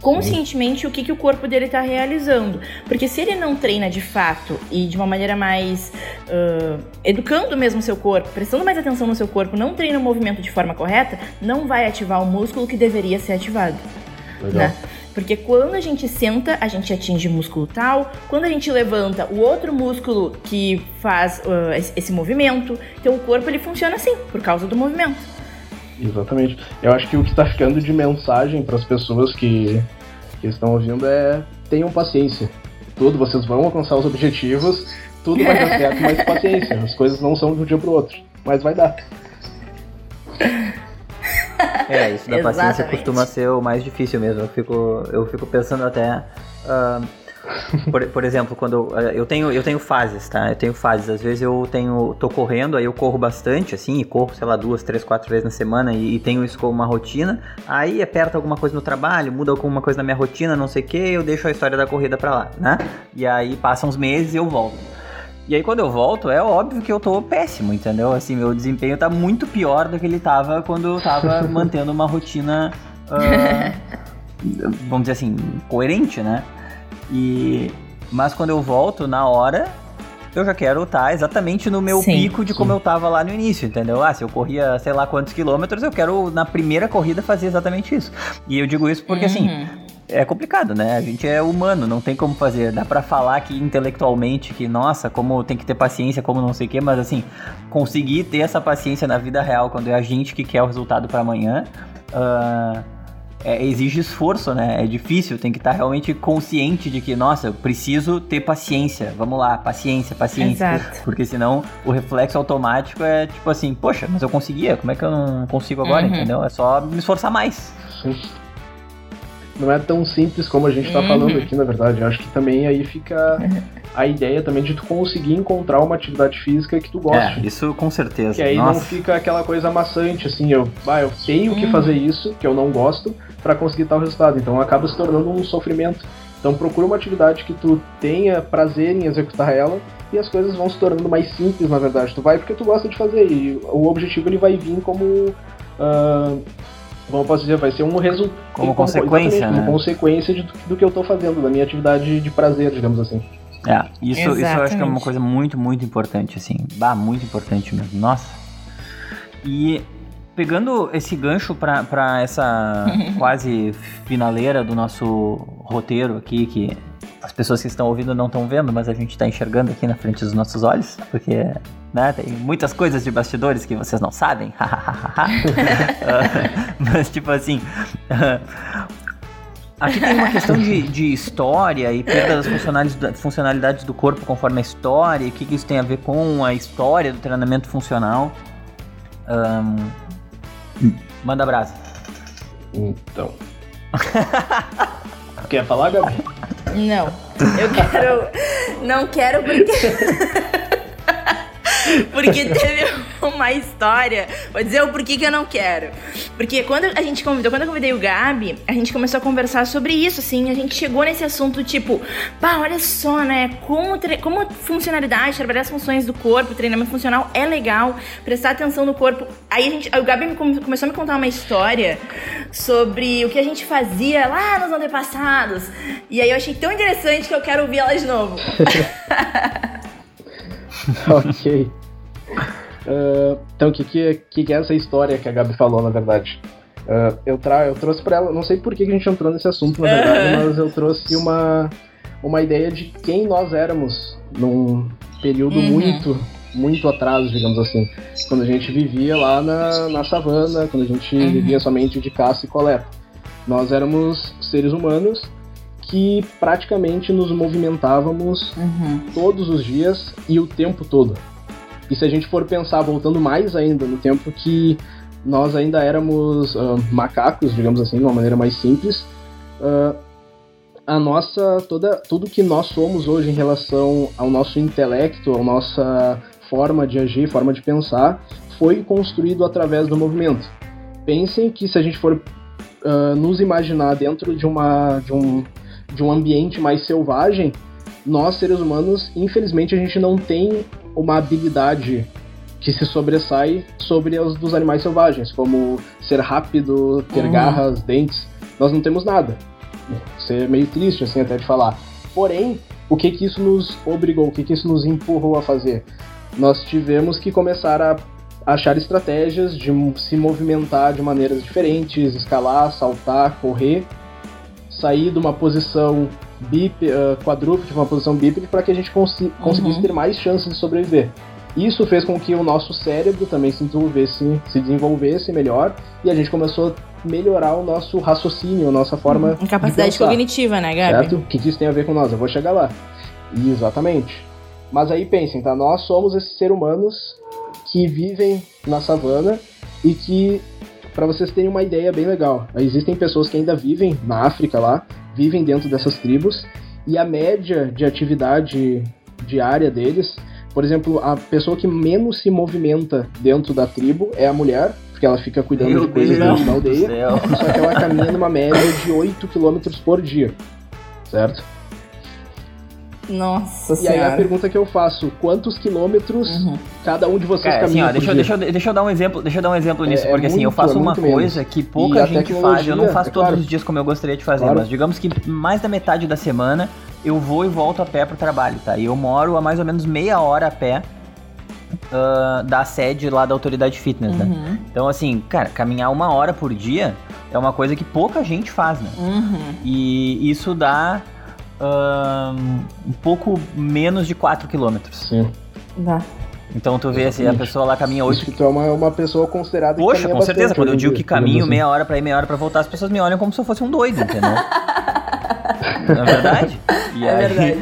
conscientemente o que, que o corpo dele está realizando. Porque se ele não treina de fato e de uma maneira mais uh, educando mesmo o seu corpo, prestando mais atenção no seu corpo, não treina o movimento de forma correta, não vai ativar o músculo que deveria ser ativado. Legal. Né? Porque quando a gente senta, a gente atinge o músculo tal. Quando a gente levanta, o outro músculo que faz uh, esse movimento. Então o corpo ele funciona assim, por causa do movimento. Exatamente. Eu acho que o que está ficando de mensagem para as pessoas que, que estão ouvindo é tenham paciência. Tudo, vocês vão alcançar os objetivos, tudo vai dar certo, mas paciência. As coisas não são de um dia para o outro, mas vai dar. É, isso da paciência costuma ser o mais difícil mesmo. Eu fico, eu fico pensando até. Uh, por, por, exemplo, quando eu, eu, tenho eu tenho fases, tá? Eu tenho fases. Às vezes eu tenho tô correndo, aí eu corro bastante, assim, e corro, sei lá, duas, três, quatro vezes na semana e, e tenho isso como uma rotina. Aí aperta alguma coisa no trabalho, muda alguma coisa na minha rotina, não sei o que, eu deixo a história da corrida pra lá, né? E aí passam uns meses e eu volto. E aí quando eu volto, é óbvio que eu tô péssimo, entendeu? Assim, meu desempenho tá muito pior do que ele tava quando eu tava mantendo uma rotina, uh, vamos dizer assim, coerente, né? E mas quando eu volto na hora, eu já quero estar tá exatamente no meu sim, pico de como sim. eu tava lá no início, entendeu? Ah, se eu corria sei lá quantos quilômetros, eu quero na primeira corrida fazer exatamente isso. E eu digo isso porque assim, uhum. assim, é complicado, né? A gente é humano, não tem como fazer. Dá para falar aqui intelectualmente que, nossa, como tem que ter paciência, como não sei o quê, mas assim, conseguir ter essa paciência na vida real quando é a gente que quer o resultado para amanhã. Uh, é, exige esforço, né? É difícil, tem que estar realmente consciente de que, nossa, eu preciso ter paciência. Vamos lá, paciência, paciência. Exato. Porque senão o reflexo automático é tipo assim, poxa, mas eu conseguia, como é que eu não consigo agora, uhum. entendeu? É só me esforçar mais. Sim não é tão simples como a gente está uhum. falando aqui, na verdade. Eu acho que também aí fica a ideia também de tu conseguir encontrar uma atividade física que tu goste. É, isso com certeza. Que aí Nossa. não fica aquela coisa amassante, assim, eu, ah, eu tenho que uhum. fazer isso, que eu não gosto, para conseguir tal resultado. Então acaba se tornando um sofrimento. Então procura uma atividade que tu tenha prazer em executar ela e as coisas vão se tornando mais simples, na verdade. Tu vai porque tu gosta de fazer e o objetivo ele vai vir como uh, como eu posso dizer, vai ser um resultado. Como consequência, né? Uma consequência de, do que eu estou fazendo, da minha atividade de prazer, digamos assim. É, isso, isso eu acho que é uma coisa muito, muito importante, assim. Bah, muito importante mesmo. Nossa. E pegando esse gancho para essa quase finaleira do nosso roteiro aqui, que as pessoas que estão ouvindo não estão vendo, mas a gente está enxergando aqui na frente dos nossos olhos, porque né, tem muitas coisas de bastidores que vocês não sabem. uh, mas, tipo assim. Uh, aqui tem uma questão de, de história e perda das funcionalidades, funcionalidades do corpo conforme a história, o que, que isso tem a ver com a história do treinamento funcional. Um, manda brasa. Então. Quer falar, Gabi? Não. Eu quero. Não quero porque. porque teve. uma história. Vou dizer o porquê que eu não quero. Porque quando a gente convidou, quando eu convidei o Gabi, a gente começou a conversar sobre isso, assim. A gente chegou nesse assunto, tipo, pá, olha só, né? Como, como funcionalidade, trabalhar as funções do corpo, treinamento funcional é legal, prestar atenção no corpo. Aí a gente, o Gabi me começou a me contar uma história sobre o que a gente fazia lá nos antepassados. E aí eu achei tão interessante que eu quero ouvir ela de novo. ok. Uh, então, o que, que, que, é essa história que a Gabi falou, na verdade? Uh, eu, tra eu trouxe para ela, não sei por que a gente entrou nesse assunto, na verdade, mas eu trouxe uma, uma ideia de quem nós éramos num período uhum. muito, muito atrás, digamos assim. Quando a gente vivia lá na, na savana, quando a gente uhum. vivia somente de caça e coleta. Nós éramos seres humanos que praticamente nos movimentávamos uhum. todos os dias e o tempo todo. E se a gente for pensar, voltando mais ainda no tempo que nós ainda éramos uh, macacos, digamos assim, de uma maneira mais simples, uh, a nossa toda tudo que nós somos hoje em relação ao nosso intelecto, a nossa forma de agir, forma de pensar, foi construído através do movimento. Pensem que se a gente for uh, nos imaginar dentro de uma de um de um ambiente mais selvagem, nós seres humanos, infelizmente, a gente não tem uma habilidade que se sobressai sobre os dos animais selvagens, como ser rápido, ter uhum. garras, dentes. Nós não temos nada. Isso é meio triste, assim, até de falar. Porém, o que que isso nos obrigou, o que que isso nos empurrou a fazer? Nós tivemos que começar a achar estratégias de se movimentar de maneiras diferentes, escalar, saltar, correr, sair de uma posição bip, uh, quadrúpede, uma posição bípede, para que a gente cons conseguisse uhum. ter mais chances de sobreviver. Isso fez com que o nosso cérebro também se desenvolvesse, se desenvolvesse melhor e a gente começou a melhorar o nosso raciocínio, a nossa forma uhum. Capacidade cognitiva, né, Gabi? Certo? O que isso tem a ver com nós? Eu vou chegar lá. Exatamente. Mas aí pensem, tá? Nós somos esses seres humanos que vivem na savana e que, para vocês terem uma ideia bem legal, existem pessoas que ainda vivem na África lá, vivem dentro dessas tribos, e a média de atividade diária deles, por exemplo, a pessoa que menos se movimenta dentro da tribo é a mulher, porque ela fica cuidando Meu de coisas Deus dentro da aldeia, só que ela caminha numa média de 8 km por dia, certo? Nossa e senhora. E aí a pergunta que eu faço, quantos quilômetros uhum. cada um de vocês Cara, caminha assim, ó, deixa, deixa, deixa, eu dar um exemplo, deixa eu dar um exemplo nisso, é, porque é assim, eu faço é uma coisa menos. que pouca e gente faz, eu não faço é todos claro. os dias como eu gostaria de fazer, claro. mas digamos que mais da metade da semana eu vou e volto a pé pro trabalho, tá? E eu moro a mais ou menos meia hora a pé uh, da sede lá da autoridade fitness, né? uhum. né? Então, assim, cara, caminhar uma hora por dia é uma coisa que pouca gente faz, né? Uhum. E isso dá um pouco menos de 4 quilômetros. Sim. Dá. Então tu vê assim, a pessoa lá caminha 8 Isso que tu é uma, uma pessoa considerada Poxa, com certeza. Quando eu digo que caminho meia hora pra ir, meia hora pra voltar, as pessoas me olham como se eu fosse um doido, entendeu? Não é verdade? E é aí... verdade.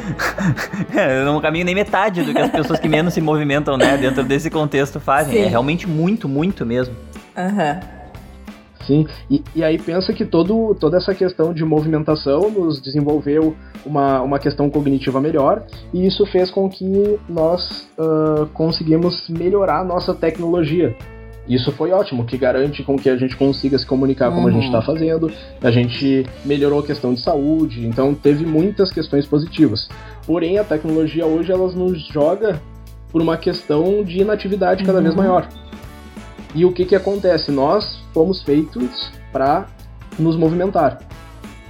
eu não caminho nem metade do que as pessoas que menos se movimentam, né, dentro desse contexto fazem. Sim. É realmente muito, muito mesmo. Aham. Uhum. Sim, e, e aí pensa que todo, toda essa questão de movimentação nos desenvolveu uma, uma questão cognitiva melhor, e isso fez com que nós uh, conseguimos melhorar a nossa tecnologia. Isso foi ótimo, que garante com que a gente consiga se comunicar como uhum. a gente está uhum. fazendo, a gente melhorou a questão de saúde, então teve muitas questões positivas. Porém, a tecnologia hoje ela nos joga por uma questão de inatividade cada uhum. vez maior. E o que, que acontece? Nós fomos feitos para nos movimentar.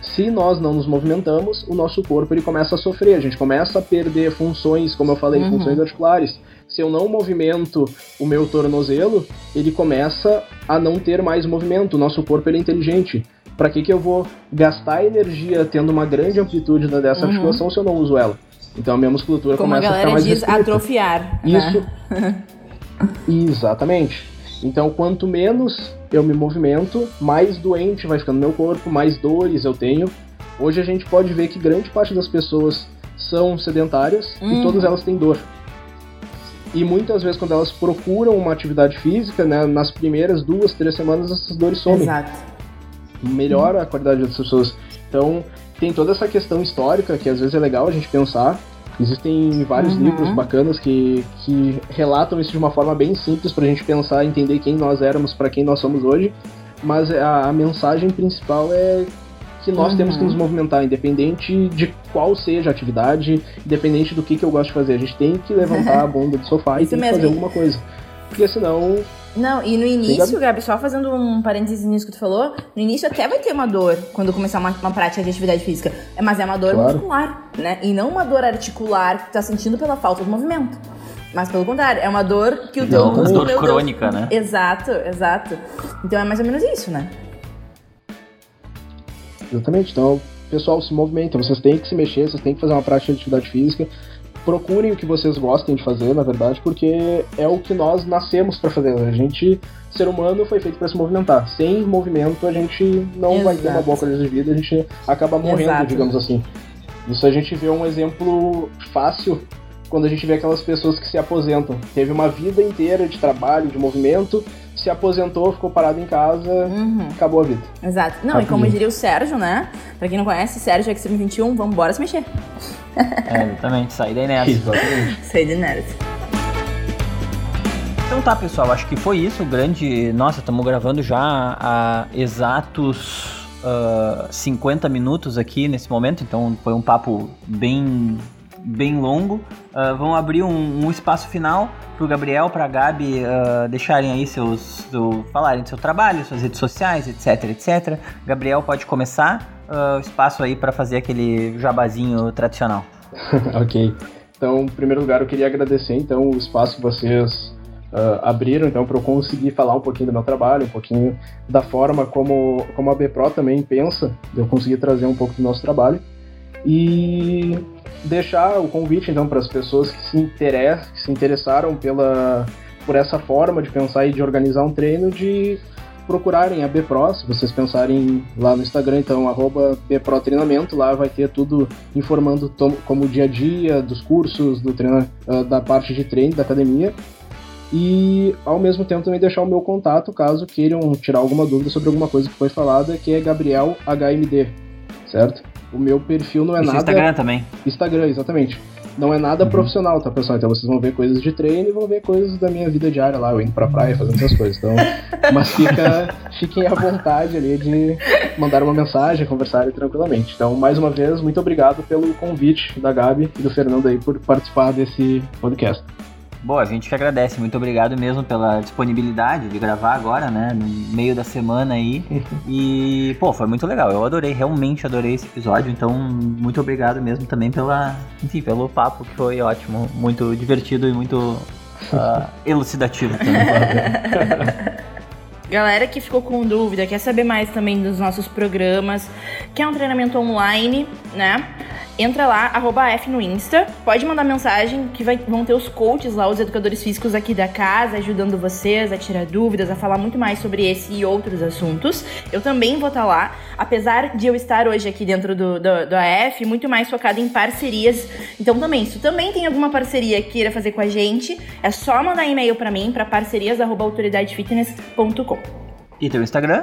Se nós não nos movimentamos, o nosso corpo ele começa a sofrer, a gente começa a perder funções, como eu falei, uhum. funções articulares. Se eu não movimento o meu tornozelo, ele começa a não ter mais movimento. O nosso corpo ele é inteligente. Para que, que eu vou gastar energia tendo uma grande amplitude dessa uhum. articulação se eu não uso ela? Então a minha musculatura como começa a, ficar mais diz, restrita. atrofiar. Né? Isso. Né? Exatamente. Então, quanto menos eu me movimento, mais doente vai ficando meu corpo, mais dores eu tenho. Hoje a gente pode ver que grande parte das pessoas são sedentárias uhum. e todas elas têm dor. E muitas vezes, quando elas procuram uma atividade física, né, nas primeiras duas, três semanas, essas dores somem. Exato. Melhora uhum. a qualidade das pessoas. Então, tem toda essa questão histórica que às vezes é legal a gente pensar Existem vários uhum. livros bacanas que, que relatam isso de uma forma bem simples pra gente pensar, entender quem nós éramos para quem nós somos hoje. Mas a, a mensagem principal é que nós uhum. temos que nos uhum. movimentar, independente de qual seja a atividade, independente do que, que eu gosto de fazer. A gente tem que levantar a bunda do sofá e tem que fazer alguma coisa. Porque senão não, e no início, Gabi, só fazendo um parênteses nisso que tu falou, no início até vai ter uma dor quando começar uma, uma prática de atividade física. Mas é uma dor claro. muscular, né? E não uma dor articular que tu tá sentindo pela falta de movimento. Mas pelo contrário, é uma dor que o teu Não, dor crônica, né? Exato, exato. Então é mais ou menos isso, né? Exatamente. Então, pessoal, se movimenta. Vocês têm que se mexer, vocês têm que fazer uma prática de atividade física procurem o que vocês gostem de fazer, na verdade, porque é o que nós nascemos para fazer. A gente, ser humano, foi feito para se movimentar. Sem movimento, a gente não Exato. vai ter uma boa qualidade de vida, a gente acaba morrendo, Exato. digamos assim. Isso a gente vê um exemplo fácil quando a gente vê aquelas pessoas que se aposentam. Teve uma vida inteira de trabalho, de movimento, se aposentou, ficou parado em casa, uhum. acabou a vida. Exato. Não, Rapidinho. e como diria o Sérgio, né? Pra quem não conhece, Sérgio X21, vamos embora se mexer. É, exatamente, sair da inércia. Sair da inércia. Então tá, pessoal, acho que foi isso. O grande. Nossa, estamos gravando já há exatos uh, ah, 50 minutos aqui nesse momento, então foi um papo bem bem longo. Uh, vamos abrir um, um espaço final para o Gabriel, para a Gabi uh, deixarem aí seus, seu, falarem do seu trabalho, suas redes sociais, etc, etc. Gabriel pode começar uh, o espaço aí para fazer aquele jabazinho tradicional. ok. Então, em primeiro lugar, eu queria agradecer então o espaço que vocês uh, abriram então para eu conseguir falar um pouquinho do meu trabalho, um pouquinho da forma como, como a BPRO também pensa, de eu conseguir trazer um pouco do nosso trabalho. E deixar o convite então para as pessoas que se, interess, que se interessaram pela, por essa forma de pensar e de organizar um treino de procurarem a BPRO, se vocês pensarem lá no Instagram, então, arroba BPRO Treinamento, lá vai ter tudo informando como o dia a dia dos cursos, do treino, ah, da parte de treino da academia. E ao mesmo tempo também deixar o meu contato caso queiram tirar alguma dúvida sobre alguma coisa que foi falada, que é Gabriel HMD, certo? O meu perfil não é Isso nada. Instagram também. Instagram, exatamente. Não é nada uhum. profissional, tá, pessoal? Então vocês vão ver coisas de treino e vão ver coisas da minha vida diária lá, eu indo pra praia, fazendo essas coisas. Então, mas fica, fiquem à vontade ali de mandar uma mensagem, conversarem tranquilamente. Então, mais uma vez, muito obrigado pelo convite da Gabi e do Fernando aí por participar desse podcast. Boa, a gente que agradece. Muito obrigado mesmo pela disponibilidade de gravar agora, né? No meio da semana aí. E, pô, foi muito legal. Eu adorei, realmente adorei esse episódio. Então, muito obrigado mesmo também pela, enfim, pelo papo que foi ótimo. Muito divertido e muito uh, elucidativo também. Galera que ficou com dúvida, quer saber mais também dos nossos programas, quer um treinamento online, né? Entra lá, arroba F no Insta, pode mandar mensagem que vai, vão ter os coaches lá, os educadores físicos aqui da casa, ajudando vocês a tirar dúvidas, a falar muito mais sobre esse e outros assuntos. Eu também vou estar tá lá, apesar de eu estar hoje aqui dentro do, do, do AF, muito mais focada em parcerias. Então também, se tu também tem alguma parceria que queira fazer com a gente, é só mandar e-mail para mim, para parcerias.autoridadefitness.com. E teu Instagram?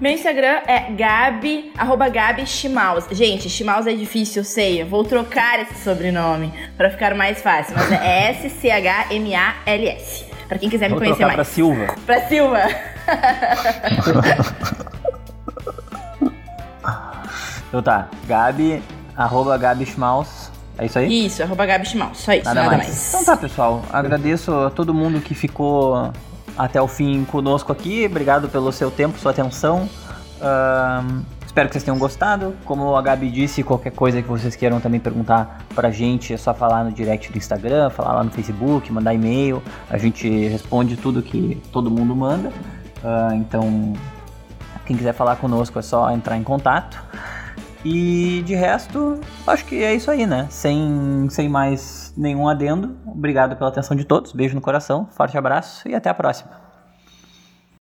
Meu Instagram é Gabi, arroba Gabi Chimaus. Gente, Chimaus é difícil, eu sei. Eu vou trocar esse sobrenome para ficar mais fácil. Mas é S-C-H-M-A-L-S. Pra quem quiser vou me conhecer mais. Pra Silva. Pra Silva. então tá, Gabi, arroba Gabi Schmaus. É isso aí? Isso, arroba Gabi Schmaus. Só isso, nada, nada mais. mais. Então tá, pessoal. Agradeço a todo mundo que ficou até o fim conosco aqui. Obrigado pelo seu tempo, sua atenção. Uh, espero que vocês tenham gostado. Como a Gabi disse, qualquer coisa que vocês queiram também perguntar pra gente, é só falar no direct do Instagram, falar lá no Facebook, mandar e-mail. A gente responde tudo que todo mundo manda. Uh, então, quem quiser falar conosco é só entrar em contato. E de resto, acho que é isso aí, né? Sem, sem mais nenhum adendo. Obrigado pela atenção de todos. Beijo no coração, forte abraço e até a próxima.